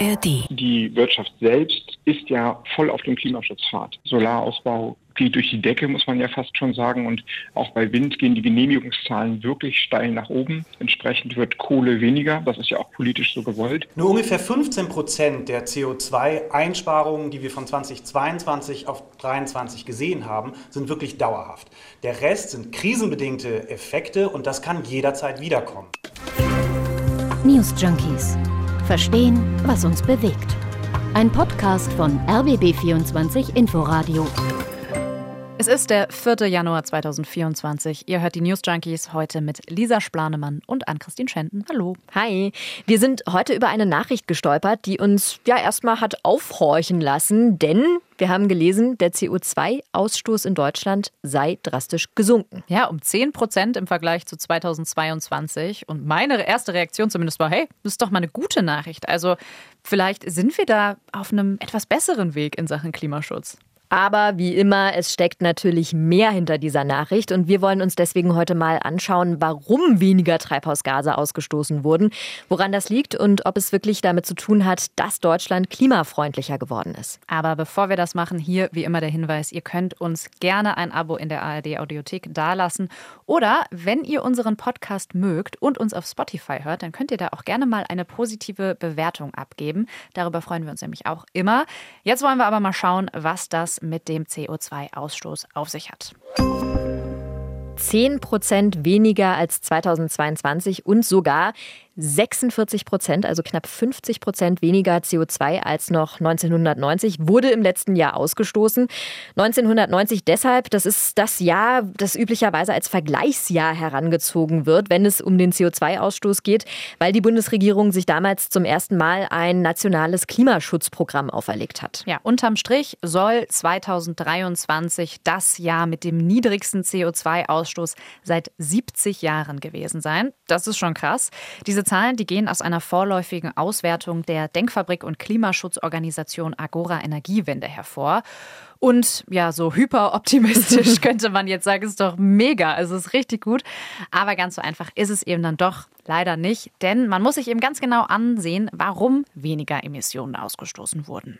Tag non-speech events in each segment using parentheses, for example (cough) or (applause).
ARD. Die Wirtschaft selbst ist ja voll auf dem Klimaschutzpfad. Solarausbau geht durch die Decke, muss man ja fast schon sagen. Und auch bei Wind gehen die Genehmigungszahlen wirklich steil nach oben. Entsprechend wird Kohle weniger. Das ist ja auch politisch so gewollt. Nur ungefähr 15 Prozent der CO2-Einsparungen, die wir von 2022 auf 2023 gesehen haben, sind wirklich dauerhaft. Der Rest sind krisenbedingte Effekte und das kann jederzeit wiederkommen. News Junkies. Verstehen, was uns bewegt. Ein Podcast von RBB24 Inforadio. Es ist der 4. Januar 2024. Ihr hört die News Junkies heute mit Lisa Splanemann und Ann-Christine Schenten. Hallo. Hi. Wir sind heute über eine Nachricht gestolpert, die uns ja erstmal hat aufhorchen lassen, denn wir haben gelesen, der CO2-Ausstoß in Deutschland sei drastisch gesunken. Ja, um 10 Prozent im Vergleich zu 2022. Und meine erste Reaktion zumindest war, hey, das ist doch mal eine gute Nachricht. Also vielleicht sind wir da auf einem etwas besseren Weg in Sachen Klimaschutz. Aber wie immer, es steckt natürlich mehr hinter dieser Nachricht und wir wollen uns deswegen heute mal anschauen, warum weniger Treibhausgase ausgestoßen wurden, woran das liegt und ob es wirklich damit zu tun hat, dass Deutschland klimafreundlicher geworden ist. Aber bevor wir das machen, hier wie immer der Hinweis, ihr könnt uns gerne ein Abo in der ARD Audiothek dalassen oder wenn ihr unseren Podcast mögt und uns auf Spotify hört, dann könnt ihr da auch gerne mal eine positive Bewertung abgeben. Darüber freuen wir uns nämlich auch immer. Jetzt wollen wir aber mal schauen, was das mit dem CO2-Ausstoß auf sich hat. 10 Prozent weniger als 2022 und sogar 46 Prozent, also knapp 50 Prozent weniger CO2 als noch 1990, wurde im letzten Jahr ausgestoßen. 1990 deshalb, das ist das Jahr, das üblicherweise als Vergleichsjahr herangezogen wird, wenn es um den CO2-Ausstoß geht, weil die Bundesregierung sich damals zum ersten Mal ein nationales Klimaschutzprogramm auferlegt hat. Ja, unterm Strich soll 2023 das Jahr mit dem niedrigsten CO2-Ausstoß seit 70 Jahren gewesen sein. Das ist schon krass. Diese Zahlen, die gehen aus einer vorläufigen Auswertung der Denkfabrik und Klimaschutzorganisation Agora Energiewende hervor. Und ja, so hyperoptimistisch (laughs) könnte man jetzt sagen, ist doch mega. Also ist richtig gut. Aber ganz so einfach ist es eben dann doch leider nicht. Denn man muss sich eben ganz genau ansehen, warum weniger Emissionen ausgestoßen wurden.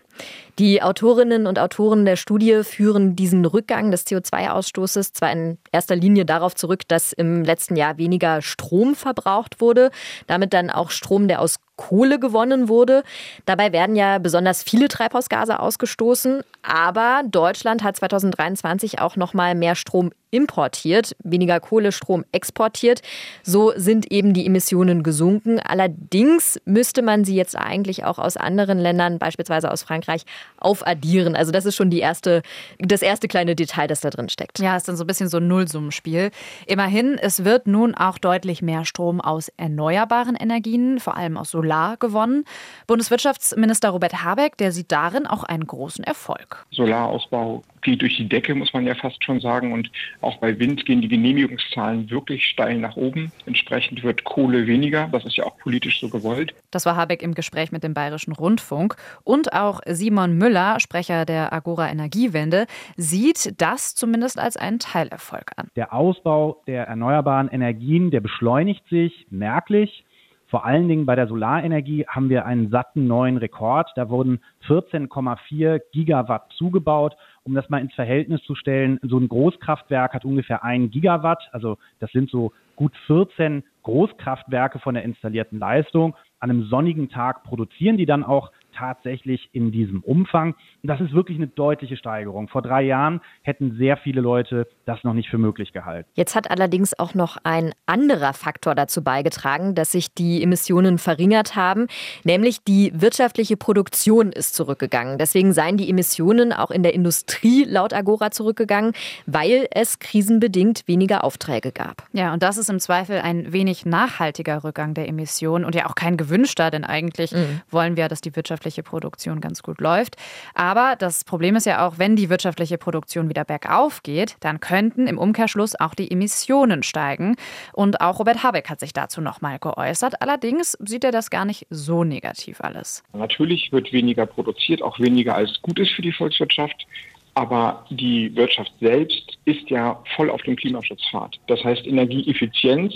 Die Autorinnen und Autoren der Studie führen diesen Rückgang des CO2-Ausstoßes zwar in erster Linie darauf zurück, dass im letzten Jahr weniger Strom verbraucht wurde, damit dann auch Strom, der aus Kohle gewonnen wurde. Dabei werden ja besonders viele Treibhausgase ausgestoßen, aber Deutschland hat 2023 auch noch mal mehr Strom importiert, weniger Kohlestrom exportiert. So sind eben die Emissionen gesunken. Allerdings müsste man sie jetzt eigentlich auch aus anderen Ländern, beispielsweise aus Frankreich, aufaddieren. Also das ist schon die erste, das erste kleine Detail, das da drin steckt. Ja, ist dann so ein bisschen so ein Nullsummenspiel. Immerhin, es wird nun auch deutlich mehr Strom aus erneuerbaren Energien, vor allem aus Solar, gewonnen. Bundeswirtschaftsminister Robert Habeck, der sieht darin auch einen großen Erfolg. Solarausbau geht durch die Decke, muss man ja fast schon sagen. Und auch bei Wind gehen die Genehmigungszahlen wirklich steil nach oben. Entsprechend wird Kohle weniger. Das ist ja auch politisch so gewollt. Das war Habeck im Gespräch mit dem Bayerischen Rundfunk. Und auch Simon Müller, Sprecher der Agora Energiewende, sieht das zumindest als einen Teilerfolg an. Der Ausbau der erneuerbaren Energien, der beschleunigt sich merklich. Vor allen Dingen bei der Solarenergie haben wir einen satten neuen Rekord. Da wurden 14,4 Gigawatt zugebaut. Um das mal ins Verhältnis zu stellen, so ein Großkraftwerk hat ungefähr ein Gigawatt. Also das sind so gut 14 Großkraftwerke von der installierten Leistung. An einem sonnigen Tag produzieren die dann auch tatsächlich in diesem Umfang. Und das ist wirklich eine deutliche Steigerung. Vor drei Jahren hätten sehr viele Leute das noch nicht für möglich gehalten. Jetzt hat allerdings auch noch ein anderer Faktor dazu beigetragen, dass sich die Emissionen verringert haben, nämlich die wirtschaftliche Produktion ist zurückgegangen. Deswegen seien die Emissionen auch in der Industrie laut Agora zurückgegangen, weil es krisenbedingt weniger Aufträge gab. Ja, und das ist im Zweifel ein wenig nachhaltiger Rückgang der Emissionen und ja auch kein gewünschter, denn eigentlich mhm. wollen wir, dass die wirtschaftliche wirtschaftliche Produktion ganz gut läuft. Aber das Problem ist ja auch, wenn die wirtschaftliche Produktion wieder bergauf geht, dann könnten im Umkehrschluss auch die Emissionen steigen. Und auch Robert Habeck hat sich dazu nochmal geäußert. Allerdings sieht er das gar nicht so negativ alles. Natürlich wird weniger produziert, auch weniger als gut ist für die Volkswirtschaft. Aber die Wirtschaft selbst ist ja voll auf dem Klimaschutzpfad. Das heißt, Energieeffizienz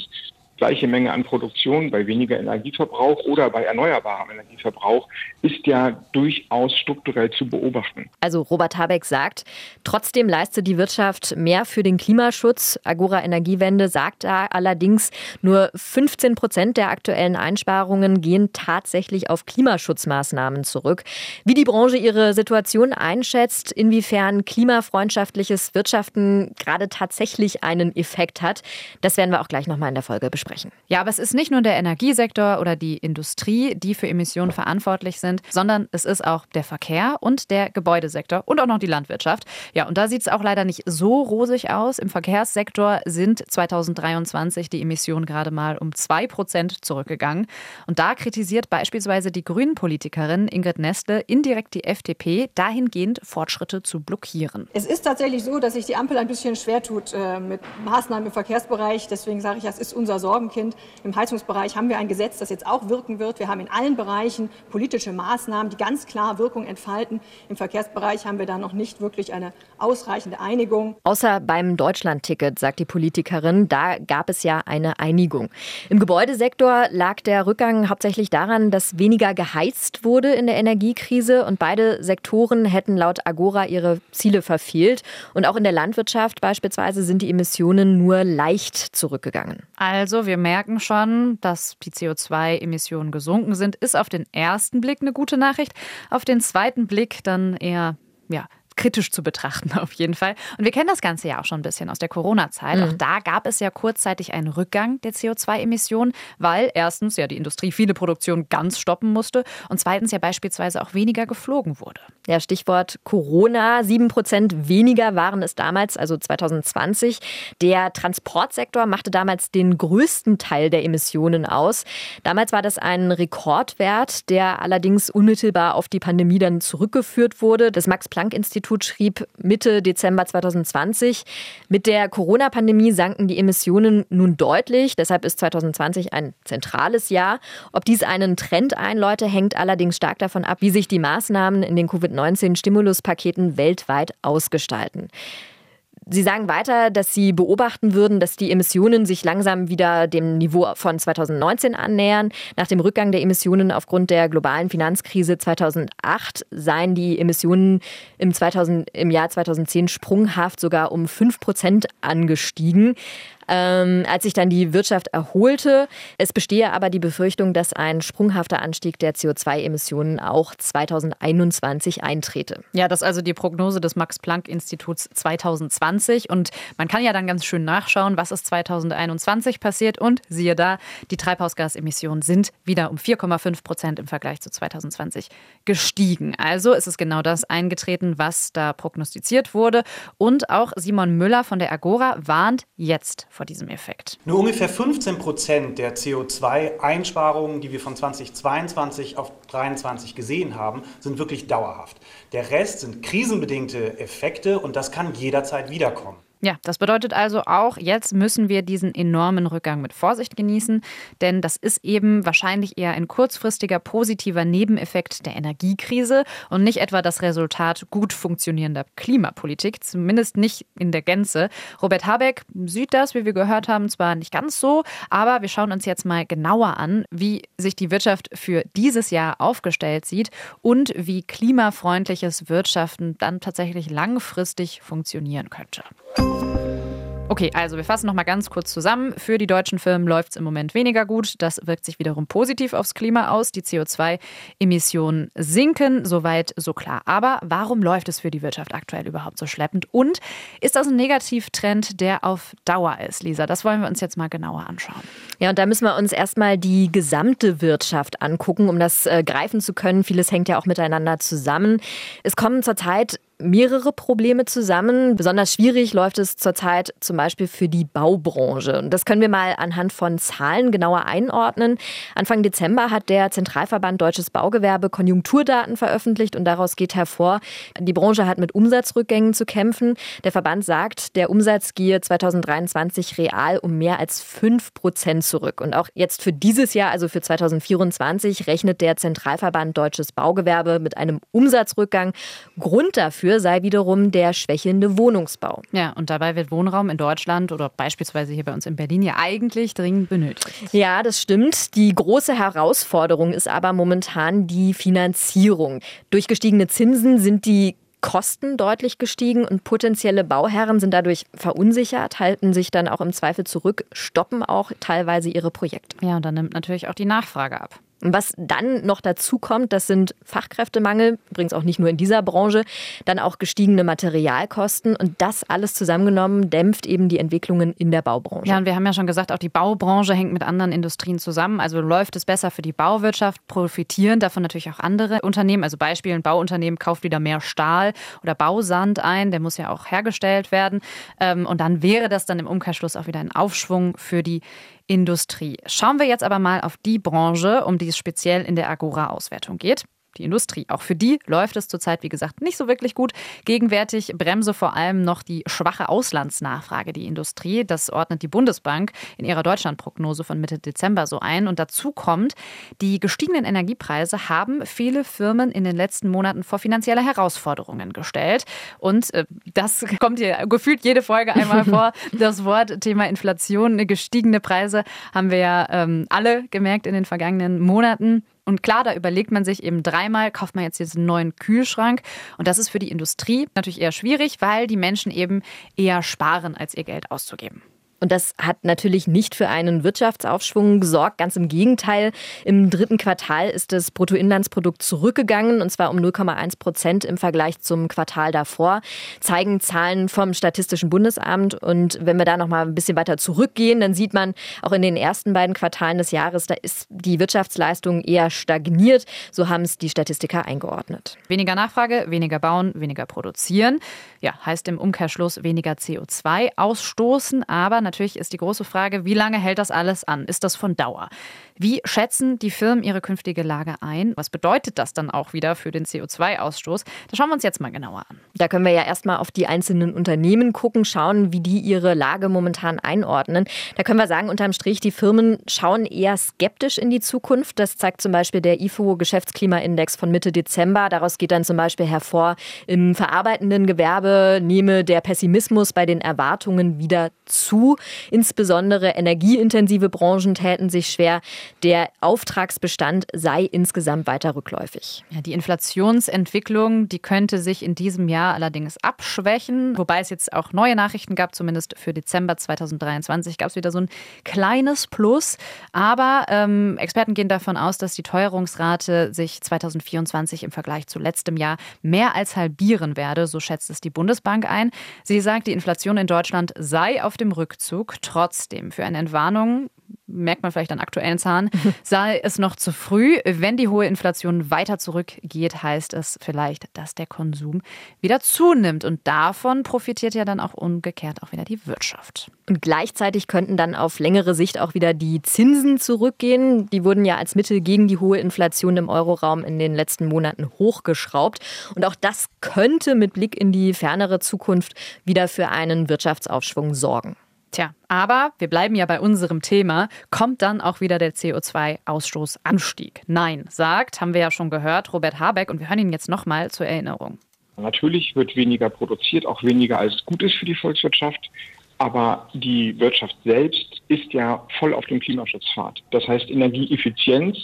gleiche Menge an Produktion bei weniger Energieverbrauch oder bei erneuerbarem Energieverbrauch ist ja durchaus strukturell zu beobachten. Also Robert Habeck sagt, trotzdem leistet die Wirtschaft mehr für den Klimaschutz. Agora Energiewende sagt da allerdings, nur 15 Prozent der aktuellen Einsparungen gehen tatsächlich auf Klimaschutzmaßnahmen zurück. Wie die Branche ihre Situation einschätzt, inwiefern klimafreundschaftliches Wirtschaften gerade tatsächlich einen Effekt hat, das werden wir auch gleich nochmal in der Folge besprechen. Ja, aber es ist nicht nur der Energiesektor oder die Industrie, die für Emissionen verantwortlich sind, sondern es ist auch der Verkehr und der Gebäudesektor und auch noch die Landwirtschaft. Ja, und da sieht es auch leider nicht so rosig aus. Im Verkehrssektor sind 2023 die Emissionen gerade mal um 2 Prozent zurückgegangen. Und da kritisiert beispielsweise die Grünen-Politikerin Ingrid Nestle indirekt die FDP, dahingehend Fortschritte zu blockieren. Es ist tatsächlich so, dass sich die Ampel ein bisschen schwer tut äh, mit Maßnahmen im Verkehrsbereich. Deswegen sage ich, das ist unser Sorgenkind. Im Heizungsbereich haben wir ein Gesetz, das jetzt auch wirken wird. Wir haben in allen Bereichen politische Maßnahmen, die ganz klar Wirkung entfalten. Im Verkehrsbereich haben wir da noch nicht wirklich eine ausreichende Einigung. Außer beim Deutschlandticket, sagt die Politikerin, da gab es ja eine Einigung. Im Gebäudesektor lag der Rückgang hauptsächlich daran, dass weniger geheizt wurde in der Energiekrise und beide Sektoren hätten laut Agora ihre Ziele verfehlt. Und auch in der Landwirtschaft beispielsweise sind die Emissionen nur leicht zurückgegangen. Also wir merken schon, dass die CO2-Emissionen gesunken sind, ist auf den ersten Blick eine gute Nachricht, auf den zweiten Blick dann eher ja, kritisch zu betrachten, (laughs) auf jeden Fall. Und wir kennen das Ganze ja auch schon ein bisschen aus der Corona-Zeit. Mhm. Auch da gab es ja kurzzeitig einen Rückgang der CO2-Emissionen, weil erstens ja die Industrie viele Produktionen ganz stoppen musste und zweitens ja beispielsweise auch weniger geflogen wurde. Ja, Stichwort Corona. Sieben Prozent weniger waren es damals, also 2020. Der Transportsektor machte damals den größten Teil der Emissionen aus. Damals war das ein Rekordwert, der allerdings unmittelbar auf die Pandemie dann zurückgeführt wurde. Das Max-Planck-Institut schrieb Mitte Dezember 2020, mit der Corona-Pandemie sanken die Emissionen nun deutlich. Deshalb ist 2020 ein zentrales Jahr. Ob dies einen Trend einläute, hängt allerdings stark davon ab, wie sich die Maßnahmen in den Covid Covid-19-Stimuluspaketen weltweit ausgestalten. Sie sagen weiter, dass Sie beobachten würden, dass die Emissionen sich langsam wieder dem Niveau von 2019 annähern. Nach dem Rückgang der Emissionen aufgrund der globalen Finanzkrise 2008 seien die Emissionen im, 2000, im Jahr 2010 sprunghaft sogar um 5 Prozent angestiegen ähm, als sich dann die Wirtschaft erholte. Es bestehe aber die Befürchtung, dass ein sprunghafter Anstieg der CO2-Emissionen auch 2021 eintrete. Ja, das ist also die Prognose des Max-Planck-Instituts 2020. Und man kann ja dann ganz schön nachschauen, was ist 2021 passiert. Und siehe da, die Treibhausgasemissionen sind wieder um 4,5 Prozent im Vergleich zu 2020 gestiegen. Also ist es genau das eingetreten, was da prognostiziert wurde. Und auch Simon Müller von der Agora warnt jetzt vor diesem Effekt. Nur ungefähr 15 Prozent der CO2-Einsparungen, die wir von 2022 auf 2023 gesehen haben, sind wirklich dauerhaft. Der Rest sind krisenbedingte Effekte und das kann jederzeit wiederkommen. Ja, das bedeutet also auch, jetzt müssen wir diesen enormen Rückgang mit Vorsicht genießen, denn das ist eben wahrscheinlich eher ein kurzfristiger positiver Nebeneffekt der Energiekrise und nicht etwa das Resultat gut funktionierender Klimapolitik, zumindest nicht in der Gänze. Robert Habeck sieht das, wie wir gehört haben, zwar nicht ganz so, aber wir schauen uns jetzt mal genauer an, wie sich die Wirtschaft für dieses Jahr aufgestellt sieht und wie klimafreundliches Wirtschaften dann tatsächlich langfristig funktionieren könnte. Okay, also wir fassen noch mal ganz kurz zusammen. Für die deutschen Firmen läuft es im Moment weniger gut. Das wirkt sich wiederum positiv aufs Klima aus. Die CO2-Emissionen sinken, soweit so klar. Aber warum läuft es für die Wirtschaft aktuell überhaupt so schleppend? Und ist das ein Negativtrend, der auf Dauer ist, Lisa? Das wollen wir uns jetzt mal genauer anschauen. Ja, und da müssen wir uns erstmal die gesamte Wirtschaft angucken, um das äh, greifen zu können. Vieles hängt ja auch miteinander zusammen. Es kommen zurzeit mehrere Probleme zusammen. Besonders schwierig läuft es zurzeit zum Beispiel für die Baubranche. Und das können wir mal anhand von Zahlen genauer einordnen. Anfang Dezember hat der Zentralverband Deutsches Baugewerbe Konjunkturdaten veröffentlicht und daraus geht hervor, die Branche hat mit Umsatzrückgängen zu kämpfen. Der Verband sagt, der Umsatz gehe 2023 real um mehr als 5 Prozent zurück. Und auch jetzt für dieses Jahr, also für 2024, rechnet der Zentralverband Deutsches Baugewerbe mit einem Umsatzrückgang. Grund dafür dafür sei wiederum der schwächelnde Wohnungsbau. Ja, und dabei wird Wohnraum in Deutschland oder beispielsweise hier bei uns in Berlin ja eigentlich dringend benötigt. Ja, das stimmt. Die große Herausforderung ist aber momentan die Finanzierung. Durch gestiegene Zinsen sind die Kosten deutlich gestiegen und potenzielle Bauherren sind dadurch verunsichert, halten sich dann auch im Zweifel zurück, stoppen auch teilweise ihre Projekte. Ja, und dann nimmt natürlich auch die Nachfrage ab. Was dann noch dazu kommt, das sind Fachkräftemangel, übrigens auch nicht nur in dieser Branche, dann auch gestiegene Materialkosten und das alles zusammengenommen dämpft eben die Entwicklungen in der Baubranche. Ja, und wir haben ja schon gesagt, auch die Baubranche hängt mit anderen Industrien zusammen. Also läuft es besser für die Bauwirtschaft, profitieren davon natürlich auch andere Unternehmen. Also Beispiel, ein Bauunternehmen kauft wieder mehr Stahl oder Bausand ein, der muss ja auch hergestellt werden. Ähm, und dann wäre das dann im Umkehrschluss auch wieder ein Aufschwung für die Industrie. Schauen wir jetzt aber mal auf die Branche, um die es speziell in der Agora-Auswertung geht die Industrie. Auch für die läuft es zurzeit, wie gesagt, nicht so wirklich gut. Gegenwärtig bremse vor allem noch die schwache Auslandsnachfrage die Industrie. Das ordnet die Bundesbank in ihrer Deutschlandprognose von Mitte Dezember so ein. Und dazu kommt, die gestiegenen Energiepreise haben viele Firmen in den letzten Monaten vor finanzielle Herausforderungen gestellt. Und äh, das (laughs) kommt hier gefühlt jede Folge einmal (laughs) vor. Das Wort Thema Inflation, gestiegene Preise haben wir ja ähm, alle gemerkt in den vergangenen Monaten. Und klar, da überlegt man sich eben dreimal, kauft man jetzt diesen neuen Kühlschrank. Und das ist für die Industrie natürlich eher schwierig, weil die Menschen eben eher sparen, als ihr Geld auszugeben. Und das hat natürlich nicht für einen Wirtschaftsaufschwung gesorgt. Ganz im Gegenteil. Im dritten Quartal ist das Bruttoinlandsprodukt zurückgegangen und zwar um 0,1 Prozent im Vergleich zum Quartal davor. Zeigen Zahlen vom Statistischen Bundesamt. Und wenn wir da noch mal ein bisschen weiter zurückgehen, dann sieht man auch in den ersten beiden Quartalen des Jahres, da ist die Wirtschaftsleistung eher stagniert. So haben es die Statistiker eingeordnet. Weniger Nachfrage, weniger bauen, weniger produzieren. Ja, heißt im Umkehrschluss weniger CO2 ausstoßen, aber natürlich natürlich ist die große Frage, wie lange hält das alles an? Ist das von Dauer? Wie schätzen die Firmen ihre künftige Lage ein? Was bedeutet das dann auch wieder für den CO2-Ausstoß? Das schauen wir uns jetzt mal genauer an. Da können wir ja erstmal auf die einzelnen Unternehmen gucken, schauen, wie die ihre Lage momentan einordnen. Da können wir sagen, unterm Strich, die Firmen schauen eher skeptisch in die Zukunft. Das zeigt zum Beispiel der IFO-Geschäftsklimaindex von Mitte Dezember. Daraus geht dann zum Beispiel hervor, im verarbeitenden Gewerbe nehme der Pessimismus bei den Erwartungen wieder zu. Insbesondere energieintensive Branchen täten sich schwer. Der Auftragsbestand sei insgesamt weiter rückläufig. Ja, die Inflationsentwicklung, die könnte sich in diesem Jahr allerdings abschwächen, wobei es jetzt auch neue Nachrichten gab, zumindest für Dezember 2023 gab es wieder so ein kleines Plus. Aber ähm, Experten gehen davon aus, dass die Teuerungsrate sich 2024 im Vergleich zu letztem Jahr mehr als halbieren werde, so schätzt es die Bundesbank ein. Sie sagt, die Inflation in Deutschland sei auf dem Rückzug. Trotzdem für eine Entwarnung merkt man vielleicht an aktuellen Zahlen, (laughs) sei es noch zu früh. Wenn die hohe Inflation weiter zurückgeht, heißt es vielleicht, dass der Konsum wieder zunimmt. Und davon profitiert ja dann auch umgekehrt auch wieder die Wirtschaft. Und gleichzeitig könnten dann auf längere Sicht auch wieder die Zinsen zurückgehen. Die wurden ja als Mittel gegen die hohe Inflation im Euroraum in den letzten Monaten hochgeschraubt. Und auch das könnte mit Blick in die fernere Zukunft wieder für einen Wirtschaftsaufschwung sorgen. Tja, aber wir bleiben ja bei unserem Thema. Kommt dann auch wieder der CO2-Ausstoßanstieg? Nein, sagt, haben wir ja schon gehört, Robert Habeck. Und wir hören ihn jetzt nochmal zur Erinnerung. Natürlich wird weniger produziert, auch weniger als gut ist für die Volkswirtschaft. Aber die Wirtschaft selbst ist ja voll auf dem Klimaschutzpfad. Das heißt, Energieeffizienz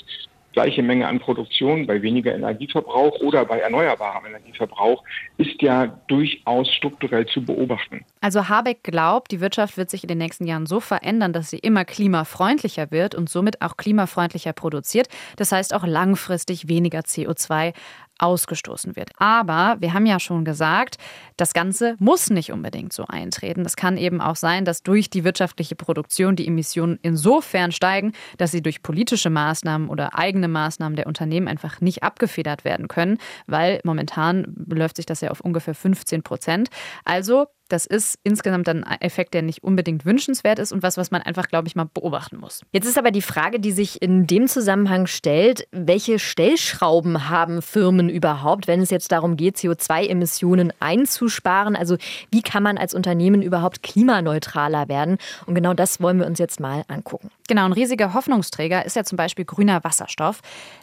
gleiche Menge an Produktion bei weniger Energieverbrauch oder bei erneuerbarem Energieverbrauch ist ja durchaus strukturell zu beobachten. Also Habeck glaubt, die Wirtschaft wird sich in den nächsten Jahren so verändern, dass sie immer klimafreundlicher wird und somit auch klimafreundlicher produziert. Das heißt auch langfristig weniger CO2 ausgestoßen wird. Aber wir haben ja schon gesagt, das Ganze muss nicht unbedingt so eintreten. Das kann eben auch sein, dass durch die wirtschaftliche Produktion die Emissionen insofern steigen, dass sie durch politische Maßnahmen oder eigene Maßnahmen der Unternehmen einfach nicht abgefedert werden können, weil momentan beläuft sich das ja auf ungefähr 15 Prozent. Also Das ist insgesamt ein Effekt, der nicht unbedingt wünschenswert ist und was, was man einfach, glaube ich, mal beobachten muss. Jetzt ist aber die Frage, die sich in dem Zusammenhang stellt, welche Stellschrauben haben Firmen überhaupt, wenn es jetzt darum geht, CO2-Emissionen einzusparen? Also wie kann man als Unternehmen überhaupt klimaneutraler werden? Und genau das wollen wir uns jetzt mal angucken. Genau, ein riesiger Hoffnungsträger ist ja zum Beispiel grüner Wasserstoff.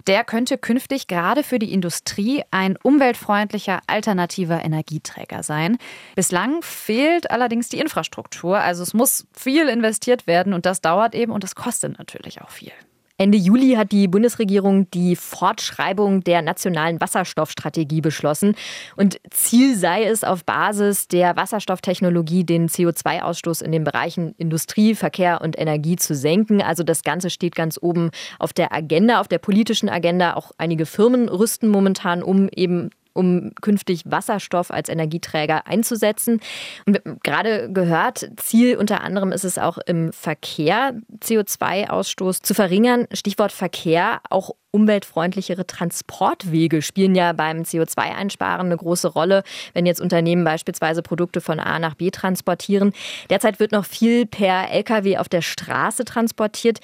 Der könnte künftig gerade für die Industrie ein umweltfreundlicher alternativer Energieträger sein. Bislang fehlt allerdings die Infrastruktur. Also es muss viel investiert werden und das dauert eben und das kostet natürlich auch viel. Ende Juli hat die Bundesregierung die Fortschreibung der nationalen Wasserstoffstrategie beschlossen. Und Ziel sei es, auf Basis der Wasserstofftechnologie den CO2-Ausstoß in den Bereichen Industrie, Verkehr und Energie zu senken. Also das Ganze steht ganz oben auf der Agenda, auf der politischen Agenda. Auch einige Firmen rüsten momentan um, eben um künftig Wasserstoff als Energieträger einzusetzen. Und gerade gehört, Ziel unter anderem ist es auch im Verkehr, CO2-Ausstoß zu verringern. Stichwort Verkehr, auch umweltfreundlichere Transportwege spielen ja beim CO2-Einsparen eine große Rolle, wenn jetzt Unternehmen beispielsweise Produkte von A nach B transportieren. Derzeit wird noch viel per Lkw auf der Straße transportiert.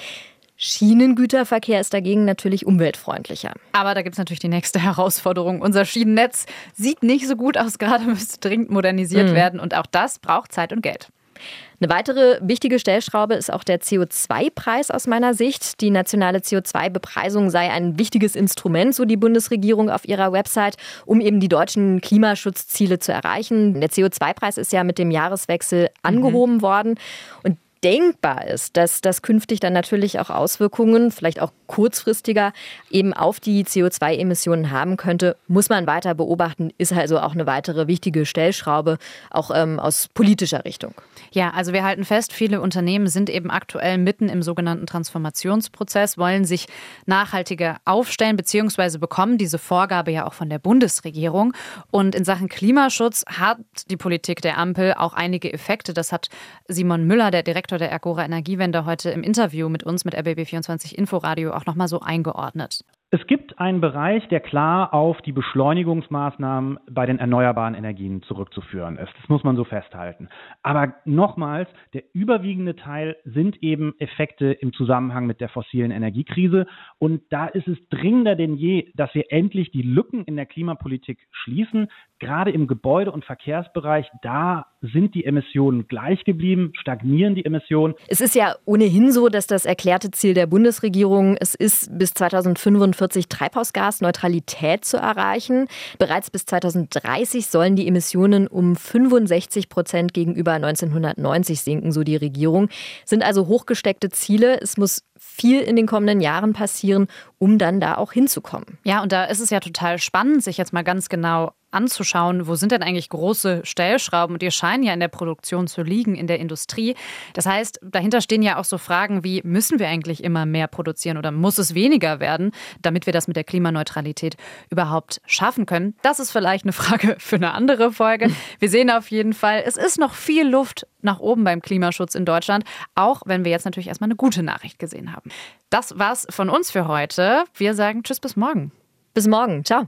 Schienengüterverkehr ist dagegen natürlich umweltfreundlicher. Aber da gibt es natürlich die nächste (laughs) Herausforderung. Unser Schienennetz sieht nicht so gut aus, gerade müsste dringend modernisiert mhm. werden und auch das braucht Zeit und Geld. Eine weitere wichtige Stellschraube ist auch der CO2-Preis aus meiner Sicht. Die nationale CO2-Bepreisung sei ein wichtiges Instrument, so die Bundesregierung auf ihrer Website, um eben die deutschen Klimaschutzziele zu erreichen. Der CO2-Preis ist ja mit dem Jahreswechsel angehoben mhm. worden und denkbar ist, dass das künftig dann natürlich auch Auswirkungen, vielleicht auch kurzfristiger, eben auf die CO2-Emissionen haben könnte, muss man weiter beobachten, ist also auch eine weitere wichtige Stellschraube, auch ähm, aus politischer Richtung. Ja, also wir halten fest, viele Unternehmen sind eben aktuell mitten im sogenannten Transformationsprozess, wollen sich nachhaltiger aufstellen, beziehungsweise bekommen diese Vorgabe ja auch von der Bundesregierung. Und in Sachen Klimaschutz hat die Politik der Ampel auch einige Effekte. Das hat Simon Müller, der Direktor Direktor der Agora Energiewende, heute im Interview mit uns, mit RBB24 Inforadio, auch nochmal so eingeordnet. Es gibt einen Bereich, der klar auf die Beschleunigungsmaßnahmen bei den erneuerbaren Energien zurückzuführen ist. Das muss man so festhalten. Aber nochmals, der überwiegende Teil sind eben Effekte im Zusammenhang mit der fossilen Energiekrise. Und da ist es dringender denn je, dass wir endlich die Lücken in der Klimapolitik schließen. Gerade im Gebäude- und Verkehrsbereich, da sind die Emissionen gleich geblieben, stagnieren die Emissionen. Es ist ja ohnehin so, dass das erklärte Ziel der Bundesregierung es ist, bis 2045 2045 Treibhausgasneutralität zu erreichen. Bereits bis 2030 sollen die Emissionen um 65 Prozent gegenüber 1990 sinken, so die Regierung. Sind also hochgesteckte Ziele. Es muss viel in den kommenden Jahren passieren, um dann da auch hinzukommen. Ja, und da ist es ja total spannend, sich jetzt mal ganz genau anzuschauen, wo sind denn eigentlich große Stellschrauben? Und die scheinen ja in der Produktion zu liegen, in der Industrie. Das heißt, dahinter stehen ja auch so Fragen wie, müssen wir eigentlich immer mehr produzieren oder muss es weniger werden, damit wir das mit der Klimaneutralität überhaupt schaffen können? Das ist vielleicht eine Frage für eine andere Folge. Wir sehen auf jeden Fall, es ist noch viel Luft nach oben beim Klimaschutz in Deutschland, auch wenn wir jetzt natürlich erstmal eine gute Nachricht gesehen haben. Das war's von uns für heute. Wir sagen Tschüss bis morgen. Bis morgen. Ciao.